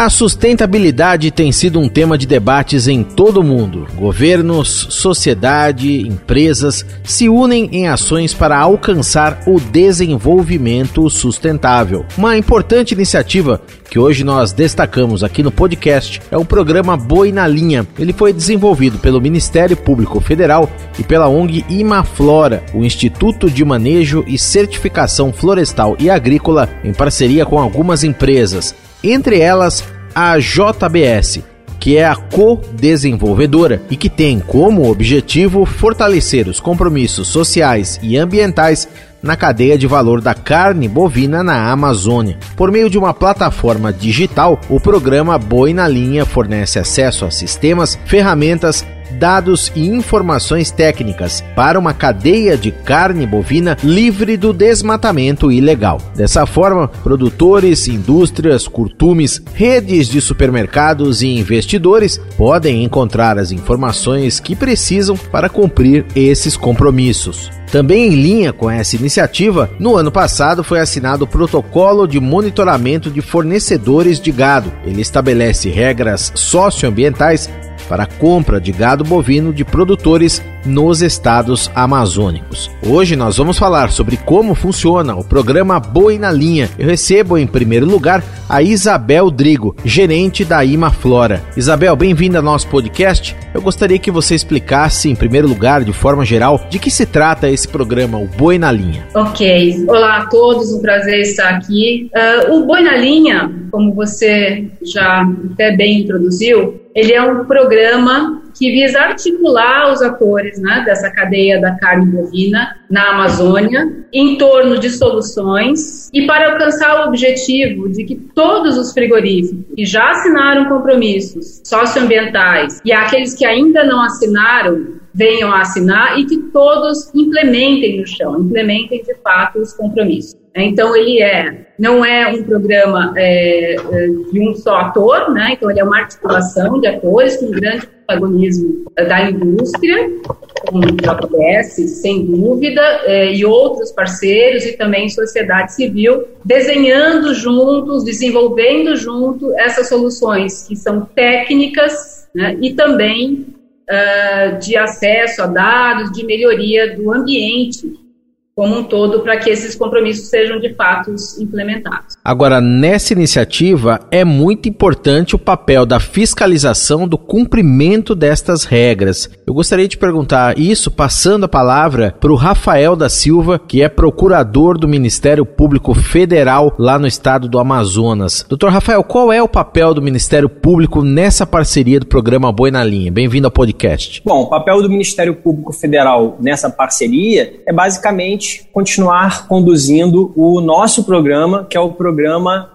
A sustentabilidade tem sido um tema de debates em todo o mundo. Governos, sociedade, empresas se unem em ações para alcançar o desenvolvimento sustentável. Uma importante iniciativa que hoje nós destacamos aqui no podcast é o programa Boi na Linha. Ele foi desenvolvido pelo Ministério Público Federal e pela ONG Imaflora, o Instituto de Manejo e Certificação Florestal e Agrícola, em parceria com algumas empresas entre elas a JBS, que é a co-desenvolvedora e que tem como objetivo fortalecer os compromissos sociais e ambientais na cadeia de valor da carne bovina na Amazônia. Por meio de uma plataforma digital, o programa Boi na Linha fornece acesso a sistemas, ferramentas dados e informações técnicas para uma cadeia de carne bovina livre do desmatamento ilegal. Dessa forma, produtores, indústrias, curtumes, redes de supermercados e investidores podem encontrar as informações que precisam para cumprir esses compromissos. Também em linha com essa iniciativa, no ano passado foi assinado o Protocolo de Monitoramento de Fornecedores de Gado. Ele estabelece regras socioambientais para a compra de gado bovino de produtores nos estados amazônicos. Hoje nós vamos falar sobre como funciona o programa Boi na Linha. Eu recebo em primeiro lugar a Isabel Drigo, gerente da Imaflora. Isabel, bem-vinda ao nosso podcast. Eu gostaria que você explicasse, em primeiro lugar, de forma geral, de que se trata esse programa, o Boi na Linha. Ok. Olá a todos, um prazer estar aqui. Uh, o Boi na Linha, como você já até bem introduziu, ele é um programa que visa articular os atores né, dessa cadeia da carne bovina na Amazônia em torno de soluções e para alcançar o objetivo de que todos os frigoríficos que já assinaram compromissos socioambientais e aqueles que ainda não assinaram venham a assinar e que todos implementem no chão, implementem de fato os compromissos. Então ele é, não é um programa é, é, de um só ator, né? Então ele é uma articulação de atores com grande protagonismo da indústria, como o JBS, sem dúvida, é, e outros parceiros e também sociedade civil, desenhando juntos, desenvolvendo junto essas soluções que são técnicas né? e também uh, de acesso a dados, de melhoria do ambiente como um todo para que esses compromissos sejam de fato implementados. Agora, nessa iniciativa é muito importante o papel da fiscalização do cumprimento destas regras. Eu gostaria de perguntar isso passando a palavra para o Rafael da Silva, que é procurador do Ministério Público Federal lá no estado do Amazonas. Doutor Rafael, qual é o papel do Ministério Público nessa parceria do programa Boi na Linha? Bem-vindo ao podcast. Bom, o papel do Ministério Público Federal nessa parceria é basicamente continuar conduzindo o nosso programa, que é o programa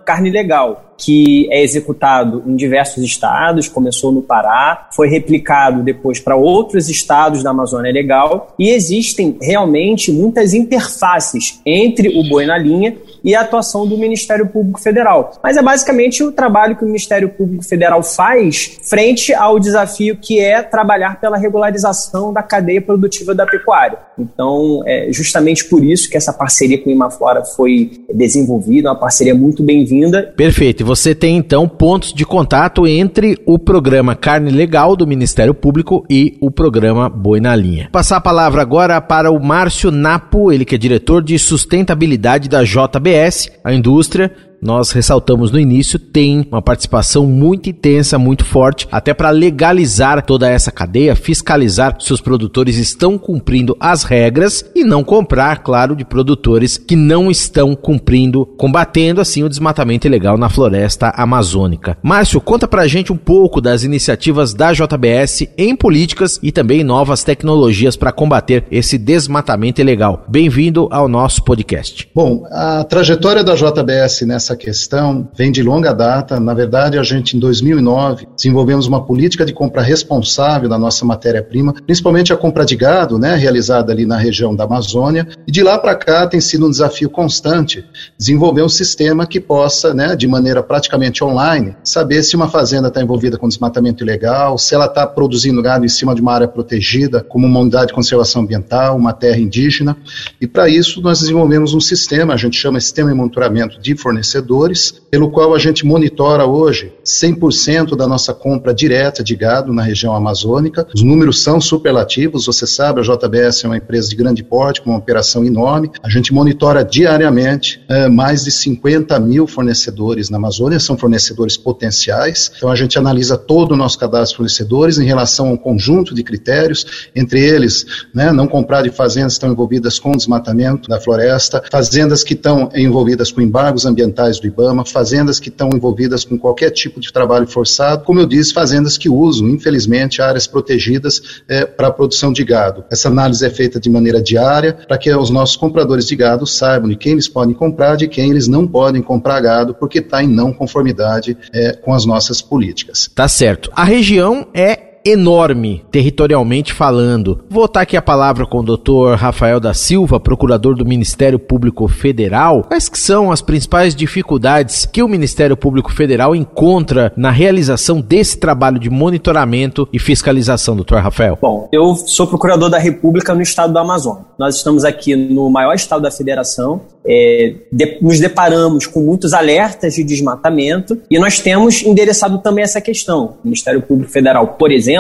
Carne Legal que é executado em diversos estados, começou no Pará, foi replicado depois para outros estados da Amazônia Legal e existem realmente muitas interfaces entre o boi na linha e a atuação do Ministério Público Federal. Mas é basicamente o trabalho que o Ministério Público Federal faz frente ao desafio que é trabalhar pela regularização da cadeia produtiva da pecuária. Então, é justamente por isso que essa parceria com o Imaflora foi desenvolvida, uma parceria muito bem-vinda. Perfeito você tem então pontos de contato entre o programa Carne Legal do Ministério Público e o programa Boi na Linha. Passar a palavra agora para o Márcio Napo, ele que é diretor de sustentabilidade da JBS, a indústria nós ressaltamos no início, tem uma participação muito intensa, muito forte, até para legalizar toda essa cadeia, fiscalizar se os produtores estão cumprindo as regras e não comprar, claro, de produtores que não estão cumprindo, combatendo assim o desmatamento ilegal na floresta amazônica. Márcio, conta pra gente um pouco das iniciativas da JBS em políticas e também novas tecnologias para combater esse desmatamento ilegal. Bem-vindo ao nosso podcast. Bom, a trajetória da JBS nessa essa questão vem de longa data. Na verdade, a gente, em 2009, desenvolvemos uma política de compra responsável da nossa matéria-prima, principalmente a compra de gado, né, realizada ali na região da Amazônia. E de lá para cá tem sido um desafio constante desenvolver um sistema que possa, né, de maneira praticamente online, saber se uma fazenda está envolvida com desmatamento ilegal, se ela está produzindo gado em cima de uma área protegida, como uma unidade de conservação ambiental, uma terra indígena. E para isso nós desenvolvemos um sistema, a gente chama sistema de monitoramento de fornecedores fornecedores, pelo qual a gente monitora hoje 100% da nossa compra direta de gado na região amazônica. Os números são superlativos, você sabe, a JBS é uma empresa de grande porte, com uma operação enorme. A gente monitora diariamente é, mais de 50 mil fornecedores na Amazônia, são fornecedores potenciais. Então a gente analisa todo o nosso cadastro de fornecedores em relação a um conjunto de critérios, entre eles, né, não comprar de fazendas que estão envolvidas com desmatamento da floresta, fazendas que estão envolvidas com embargos ambientais do IBAMA, fazendas que estão envolvidas com qualquer tipo de trabalho forçado, como eu disse, fazendas que usam, infelizmente, áreas protegidas é, para a produção de gado. Essa análise é feita de maneira diária para que os nossos compradores de gado saibam de quem eles podem comprar, de quem eles não podem comprar gado, porque está em não conformidade é, com as nossas políticas. Tá certo. A região é enorme, territorialmente falando. Vou voltar aqui a palavra com o Dr. Rafael da Silva, procurador do Ministério Público Federal. Quais que são as principais dificuldades que o Ministério Público Federal encontra na realização desse trabalho de monitoramento e fiscalização, Dr. Rafael? Bom, eu sou procurador da República no estado do Amazonas. Nós estamos aqui no maior estado da federação, é, de, nos deparamos com muitos alertas de desmatamento e nós temos endereçado também essa questão. O Ministério Público Federal, por exemplo,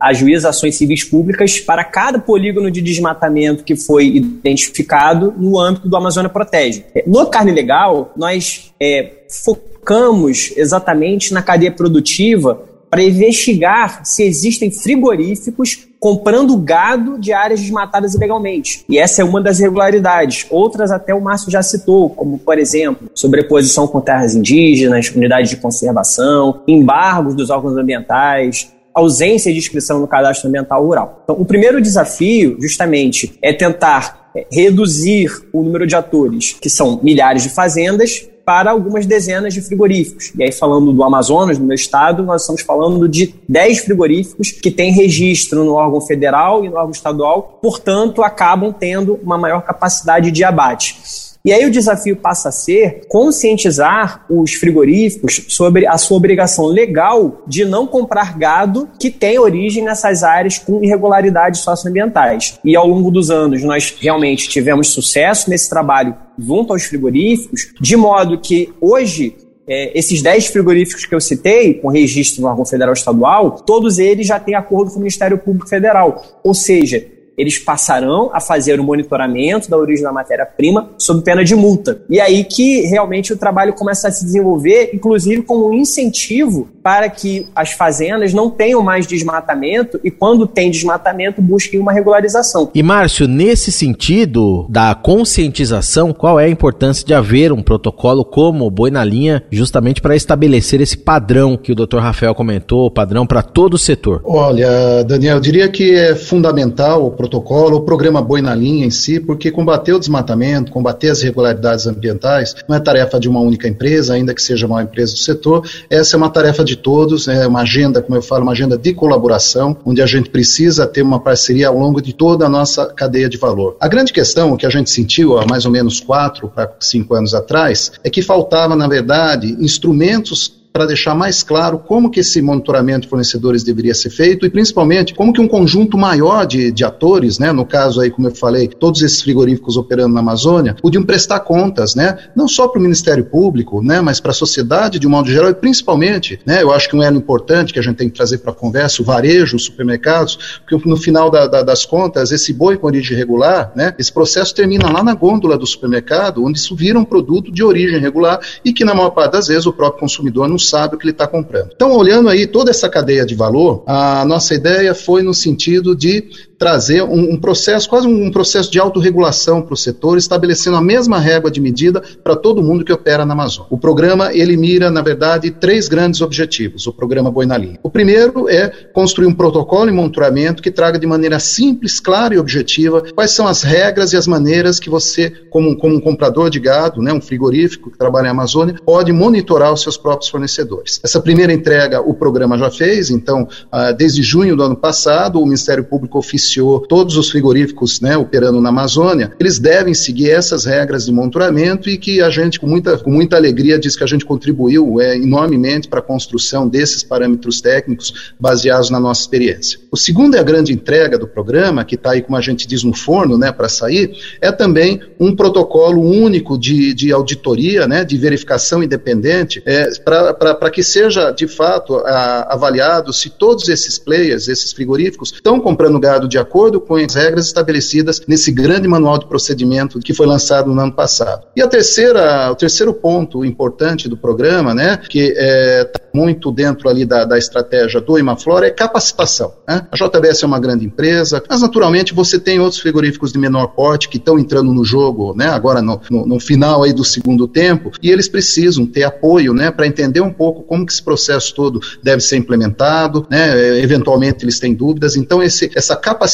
ajuiza ações civis públicas para cada polígono de desmatamento que foi identificado no âmbito do Amazônia Protege. No Carne Legal, nós é, focamos exatamente na cadeia produtiva para investigar se existem frigoríficos comprando gado de áreas desmatadas ilegalmente. E essa é uma das irregularidades. Outras até o Márcio já citou, como, por exemplo, sobreposição com terras indígenas, unidades de conservação, embargos dos órgãos ambientais, ausência de inscrição no cadastro ambiental rural. Então, o primeiro desafio, justamente, é tentar é, reduzir o número de atores, que são milhares de fazendas, para algumas dezenas de frigoríficos. E aí, falando do Amazonas, no meu estado, nós estamos falando de 10 frigoríficos que têm registro no órgão federal e no órgão estadual, portanto, acabam tendo uma maior capacidade de abate. E aí o desafio passa a ser conscientizar os frigoríficos sobre a sua obrigação legal de não comprar gado que tem origem nessas áreas com irregularidades socioambientais. E ao longo dos anos nós realmente tivemos sucesso nesse trabalho junto aos frigoríficos, de modo que hoje é, esses 10 frigoríficos que eu citei, com registro no órgão federal estadual, todos eles já têm acordo com o Ministério Público Federal. Ou seja, eles passarão a fazer o monitoramento da origem da matéria-prima sob pena de multa. E aí que realmente o trabalho começa a se desenvolver, inclusive como um incentivo para que as fazendas não tenham mais desmatamento e quando tem desmatamento busquem uma regularização. E Márcio, nesse sentido da conscientização, qual é a importância de haver um protocolo como o Boi na Linha, justamente para estabelecer esse padrão que o Dr. Rafael comentou, padrão para todo o setor? Olha, Daniel, eu diria que é fundamental o protocolo, o programa Boi na Linha em si, porque combater o desmatamento, combater as irregularidades ambientais, não é tarefa de uma única empresa, ainda que seja uma empresa do setor, essa é uma tarefa de todos, é uma agenda, como eu falo, uma agenda de colaboração, onde a gente precisa ter uma parceria ao longo de toda a nossa cadeia de valor. A grande questão que a gente sentiu há mais ou menos quatro para cinco anos atrás é que faltava, na verdade, instrumentos para deixar mais claro como que esse monitoramento de fornecedores deveria ser feito e principalmente como que um conjunto maior de, de atores, né, no caso aí, como eu falei, todos esses frigoríficos operando na Amazônia, podiam prestar contas, né, não só para o Ministério Público, né, mas para a sociedade de um modo geral e principalmente, né, eu acho que um elo importante que a gente tem que trazer para a conversa, o varejo, os supermercados, porque no final da, da, das contas, esse boi com origem regular, né, esse processo termina lá na gôndola do supermercado, onde isso vira um produto de origem regular e que na maior parte das vezes o próprio consumidor não sabe o que ele está comprando. Então, olhando aí toda essa cadeia de valor, a nossa ideia foi no sentido de trazer um, um processo, quase um processo de autorregulação para o setor, estabelecendo a mesma régua de medida para todo mundo que opera na Amazônia. O programa, ele mira, na verdade, três grandes objetivos, o programa Boi na Linha. O primeiro é construir um protocolo e monitoramento que traga de maneira simples, clara e objetiva quais são as regras e as maneiras que você, como, como um comprador de gado, né, um frigorífico que trabalha na Amazônia, pode monitorar os seus próprios fornecedores. Essa primeira entrega o programa já fez, então, ah, desde junho do ano passado, o Ministério Público oficiou iniciou todos os frigoríficos né, operando na Amazônia, eles devem seguir essas regras de monitoramento e que a gente, com muita, com muita alegria, diz que a gente contribuiu é, enormemente para a construção desses parâmetros técnicos baseados na nossa experiência. O segundo é a grande entrega do programa, que está aí, como a gente diz, no forno né, para sair, é também um protocolo único de, de auditoria, né, de verificação independente, é, para que seja, de fato, a, avaliado se todos esses players, esses frigoríficos, estão comprando gado de acordo com as regras estabelecidas nesse grande manual de procedimento que foi lançado no ano passado. E a terceira, o terceiro ponto importante do programa, né, que está é, tá muito dentro ali da, da estratégia do Imaflora, é capacitação. Né? A JBS é uma grande empresa, mas naturalmente você tem outros frigoríficos de menor porte que estão entrando no jogo, né, agora no, no, no, final aí do segundo tempo, e eles precisam ter apoio, né, para entender um pouco como que esse processo todo deve ser implementado, né, eventualmente eles têm dúvidas, então esse, essa capacitação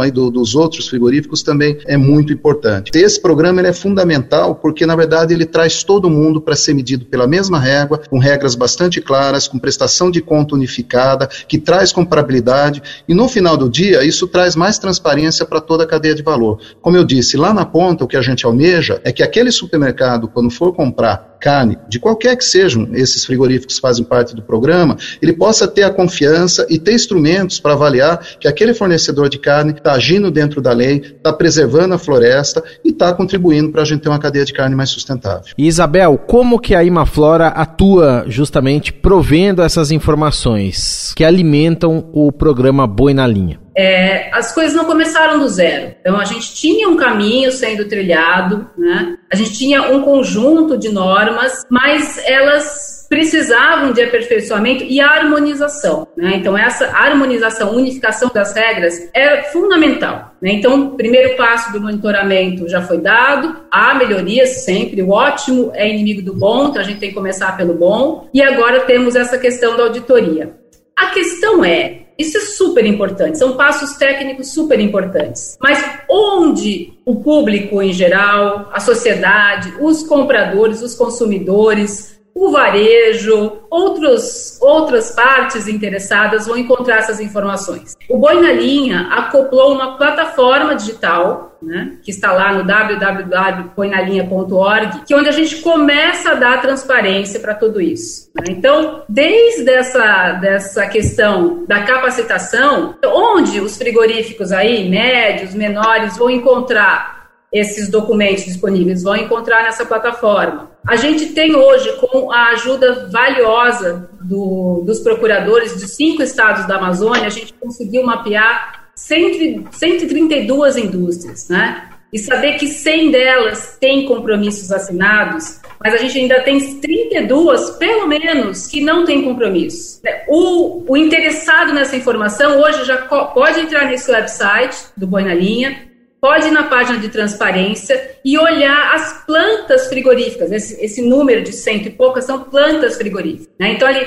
aí do, dos outros frigoríficos também é muito importante. Esse programa é fundamental porque, na verdade, ele traz todo mundo para ser medido pela mesma régua, com regras bastante claras, com prestação de conta unificada, que traz comparabilidade, e no final do dia, isso traz mais transparência para toda a cadeia de valor. Como eu disse, lá na ponta, o que a gente almeja é que aquele supermercado, quando for comprar carne, de qualquer que sejam esses frigoríficos que fazem parte do programa, ele possa ter a confiança e ter instrumentos para avaliar que aquele fornecedor de carne está agindo dentro da lei, está preservando a floresta e está contribuindo para a gente ter uma cadeia de carne mais sustentável. Isabel, como que a Imaflora atua justamente provendo essas informações que alimentam o programa Boi na Linha? É, as coisas não começaram do zero. Então, a gente tinha um caminho sendo trilhado, né? a gente tinha um conjunto de normas, mas elas precisavam de aperfeiçoamento e harmonização. Né? Então, essa harmonização, unificação das regras é fundamental. Né? Então, o primeiro passo do monitoramento já foi dado, há melhorias sempre, o ótimo é inimigo do bom, então a gente tem que começar pelo bom, e agora temos essa questão da auditoria. A questão é, isso é super importante, são passos técnicos super importantes. Mas onde o público em geral, a sociedade, os compradores, os consumidores, o varejo, outros, outras partes interessadas vão encontrar essas informações. O Boi na Linha acoplou uma plataforma digital, né, que está lá no www.boinalinha.org, que é onde a gente começa a dar transparência para tudo isso. Né? Então, desde essa, dessa questão da capacitação, onde os frigoríficos aí, médios, menores, vão encontrar esses documentos disponíveis, vão encontrar nessa plataforma. A gente tem hoje, com a ajuda valiosa do, dos procuradores de cinco estados da Amazônia, a gente conseguiu mapear 100, 132 indústrias, né? E saber que 100 delas têm compromissos assinados, mas a gente ainda tem 32, pelo menos, que não têm compromisso. O, o interessado nessa informação hoje já pode entrar nesse website do Boi na Linha, pode ir na página de transparência e olhar as plantas frigoríficas. Esse, esse número de cento e poucas são plantas frigoríficas. Né? Então, ali,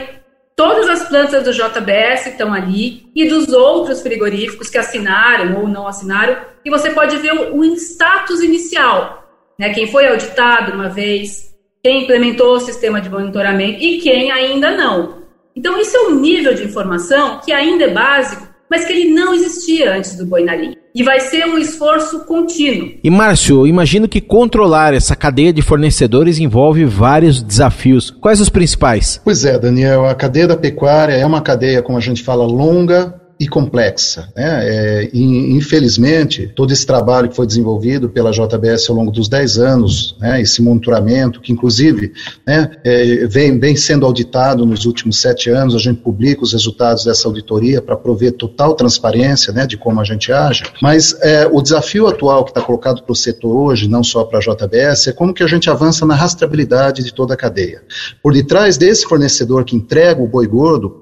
todas as plantas do JBS estão ali e dos outros frigoríficos que assinaram ou não assinaram, e você pode ver o, o status inicial. Né? Quem foi auditado uma vez, quem implementou o sistema de monitoramento e quem ainda não. Então, isso é um nível de informação que ainda é básico, mas que ele não existia antes do boi na linha. E vai ser um esforço contínuo. E Márcio, imagino que controlar essa cadeia de fornecedores envolve vários desafios. Quais os principais? Pois é, Daniel, a cadeia da pecuária é uma cadeia, como a gente fala, longa, e complexa. Né? É, infelizmente, todo esse trabalho que foi desenvolvido pela JBS ao longo dos 10 anos, né, esse monitoramento, que inclusive né, é, vem, vem sendo auditado nos últimos sete anos, a gente publica os resultados dessa auditoria para prover total transparência né, de como a gente age, mas é, o desafio atual que está colocado para o setor hoje, não só para a JBS, é como que a gente avança na rastreabilidade de toda a cadeia. Por detrás desse fornecedor que entrega o boi gordo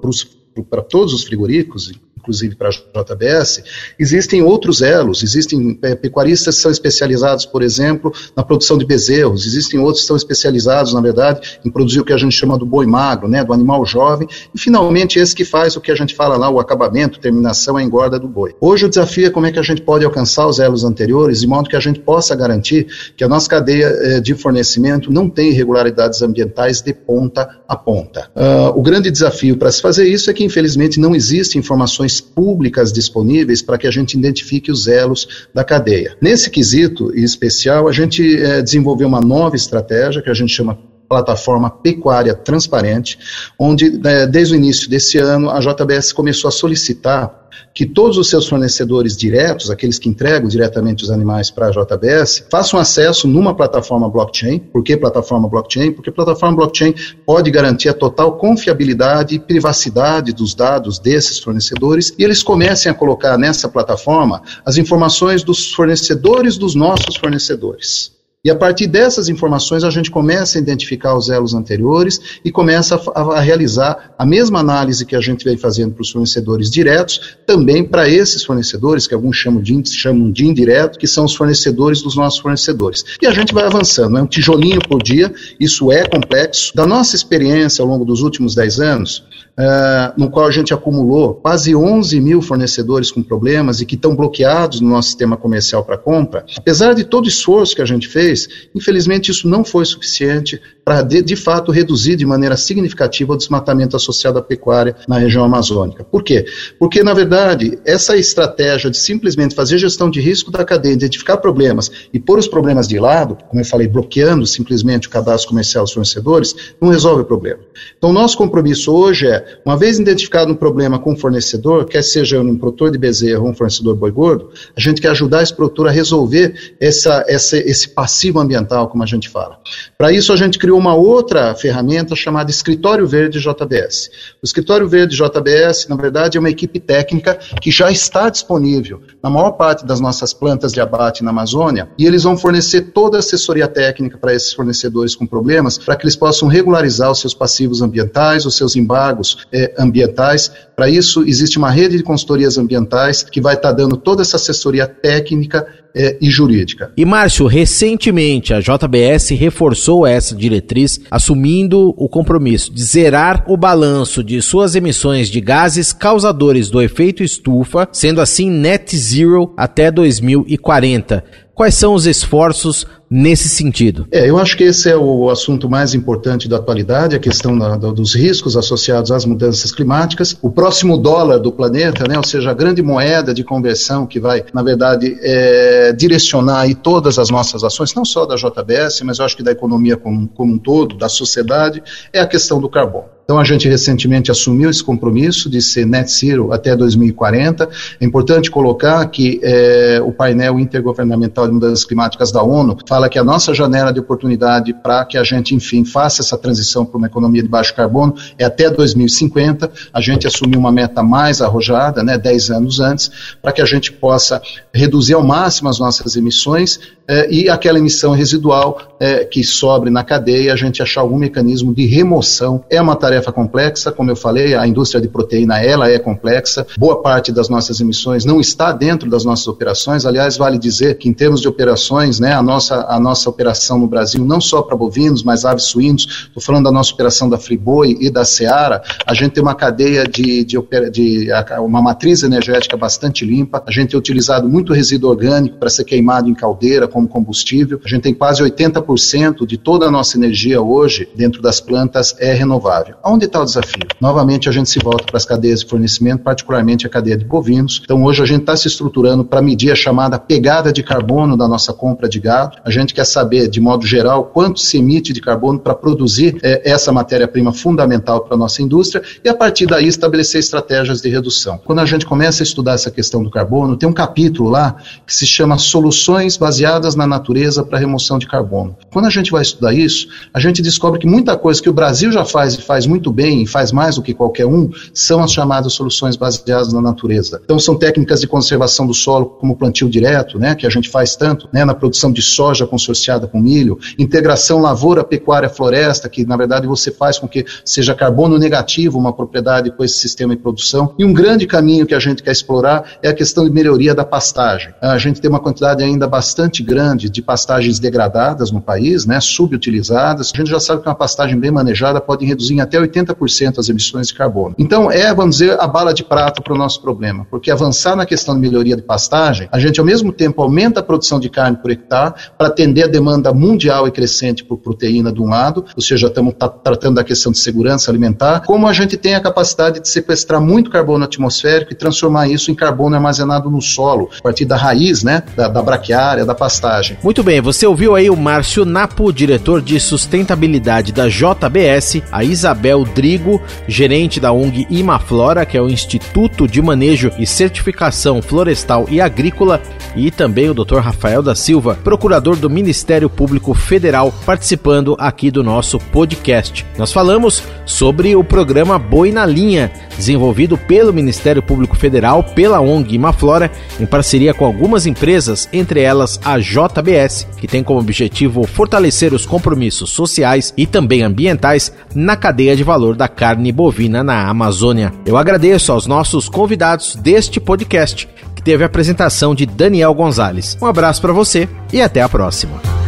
para todos os frigoríficos, inclusive para a JBS, existem outros elos, existem é, pecuaristas que são especializados, por exemplo, na produção de bezerros, existem outros que estão especializados, na verdade, em produzir o que a gente chama do boi magro, né, do animal jovem, e finalmente esse que faz o que a gente fala lá, o acabamento, terminação, a engorda do boi. Hoje o desafio é como é que a gente pode alcançar os elos anteriores, de modo que a gente possa garantir que a nossa cadeia eh, de fornecimento não tem irregularidades ambientais de ponta a ponta. Uh, o grande desafio para se fazer isso é que, infelizmente, não existem informações públicas disponíveis para que a gente identifique os elos da cadeia. Nesse quesito especial, a gente é, desenvolveu uma nova estratégia que a gente chama plataforma pecuária transparente, onde né, desde o início desse ano a JBS começou a solicitar que todos os seus fornecedores diretos, aqueles que entregam diretamente os animais para a JBS, façam acesso numa plataforma blockchain. Por que plataforma blockchain? Porque plataforma blockchain pode garantir a total confiabilidade e privacidade dos dados desses fornecedores e eles comecem a colocar nessa plataforma as informações dos fornecedores dos nossos fornecedores. E a partir dessas informações a gente começa a identificar os elos anteriores e começa a, a realizar a mesma análise que a gente vem fazendo para os fornecedores diretos, também para esses fornecedores, que alguns chamam de, chamam de indireto, que são os fornecedores dos nossos fornecedores. E a gente vai avançando, é um tijolinho por dia, isso é complexo. Da nossa experiência ao longo dos últimos 10 anos, uh, no qual a gente acumulou quase 11 mil fornecedores com problemas e que estão bloqueados no nosso sistema comercial para compra, apesar de todo o esforço que a gente fez, infelizmente isso não foi suficiente para, de, de, fato, reduzir de maneira significativa o desmatamento associado à pecuária na região amazônica. Por quê? Porque, na verdade, essa estratégia de simplesmente fazer gestão de risco da cadeia, identificar problemas e pôr os problemas de lado, como eu falei, bloqueando simplesmente o cadastro comercial dos fornecedores, não resolve o problema. Então, nosso compromisso hoje é, uma vez identificado um problema com o fornecedor, quer seja um produtor de bezerro ou um fornecedor boi gordo, a gente quer ajudar esse produtor a resolver essa, essa, esse passivo passivo ambiental, como a gente fala. Para isso, a gente criou uma outra ferramenta chamada Escritório Verde JBS. O Escritório Verde JBS, na verdade, é uma equipe técnica que já está disponível na maior parte das nossas plantas de abate na Amazônia e eles vão fornecer toda a assessoria técnica para esses fornecedores com problemas, para que eles possam regularizar os seus passivos ambientais, os seus embargos eh, ambientais. Para isso, existe uma rede de consultorias ambientais que vai estar tá dando toda essa assessoria técnica é, e jurídica. E Márcio, recentemente a JBS reforçou essa diretriz, assumindo o compromisso de zerar o balanço de suas emissões de gases causadores do efeito estufa, sendo assim net zero até 2040. Quais são os esforços nesse sentido? É, eu acho que esse é o assunto mais importante da atualidade, a questão da, dos riscos associados às mudanças climáticas. O próximo dólar do planeta, né, ou seja, a grande moeda de conversão que vai, na verdade, é, direcionar aí todas as nossas ações, não só da JBS, mas eu acho que da economia como, como um todo, da sociedade, é a questão do carbono. Então a gente recentemente assumiu esse compromisso de ser net zero até 2040. É importante colocar que é, o painel intergovernamental de mudanças climáticas da ONU fala que a nossa janela de oportunidade para que a gente, enfim, faça essa transição para uma economia de baixo carbono é até 2050. A gente assumiu uma meta mais arrojada, né, 10 anos antes, para que a gente possa reduzir ao máximo as nossas emissões é, e aquela emissão residual é, que sobre na cadeia, a gente achar algum mecanismo de remoção. É uma tarefa complexa, como eu falei, a indústria de proteína ela é complexa. Boa parte das nossas emissões não está dentro das nossas operações. Aliás, vale dizer que em termos de operações, né, a nossa a nossa operação no Brasil não só para bovinos, mas aves suínos. Estou falando da nossa operação da Friboi e da Seara. A gente tem uma cadeia de, de, de uma matriz energética bastante limpa. A gente tem utilizado muito resíduo orgânico para ser queimado em caldeira como combustível. A gente tem quase 80% de toda a nossa energia hoje dentro das plantas é renovável. Onde está o desafio? Novamente, a gente se volta para as cadeias de fornecimento, particularmente a cadeia de bovinos. Então, hoje a gente está se estruturando para medir a chamada pegada de carbono da nossa compra de gado. A gente quer saber, de modo geral, quanto se emite de carbono para produzir é, essa matéria-prima fundamental para a nossa indústria e, a partir daí, estabelecer estratégias de redução. Quando a gente começa a estudar essa questão do carbono, tem um capítulo lá que se chama Soluções baseadas na natureza para remoção de carbono. Quando a gente vai estudar isso, a gente descobre que muita coisa que o Brasil já faz e faz muito bem e faz mais do que qualquer um, são as chamadas soluções baseadas na natureza. Então, são técnicas de conservação do solo, como plantio direto, né, que a gente faz tanto né, na produção de soja consorciada com milho, integração lavoura, pecuária, floresta, que na verdade você faz com que seja carbono negativo uma propriedade com esse sistema de produção. E um grande caminho que a gente quer explorar é a questão de melhoria da pastagem. A gente tem uma quantidade ainda bastante grande de pastagens degradadas no país, né, subutilizadas. A gente já sabe que uma pastagem bem manejada pode reduzir em até 80% as emissões de carbono. Então, é, vamos dizer, a bala de prata para o nosso problema, porque avançar na questão de melhoria de pastagem, a gente ao mesmo tempo aumenta a produção de carne por hectare para atender a demanda mundial e crescente por proteína de um lado, ou seja, estamos tratando da questão de segurança alimentar, como a gente tem a capacidade de sequestrar muito carbono atmosférico e transformar isso em carbono armazenado no solo, a partir da raiz, né, da, da braquiária, da pastagem. Muito bem, você ouviu aí o Márcio Napo, diretor de sustentabilidade da JBS, a Isabel Drigo, gerente da ONG Imaflora, que é o Instituto de Manejo e Certificação Florestal e Agrícola, e também o Dr. Rafael da Silva, procurador do Ministério Público Federal, participando aqui do nosso podcast. Nós falamos sobre o programa Boi na Linha, desenvolvido pelo Ministério Público Federal, pela ONG Imaflora, em parceria com algumas empresas, entre elas a JBS, que tem como objetivo fortalecer os compromissos sociais e também ambientais na cadeia de valor da carne bovina na Amazônia. Eu agradeço aos nossos convidados deste podcast, que teve a apresentação de Daniel Gonzalez. Um abraço para você e até a próxima.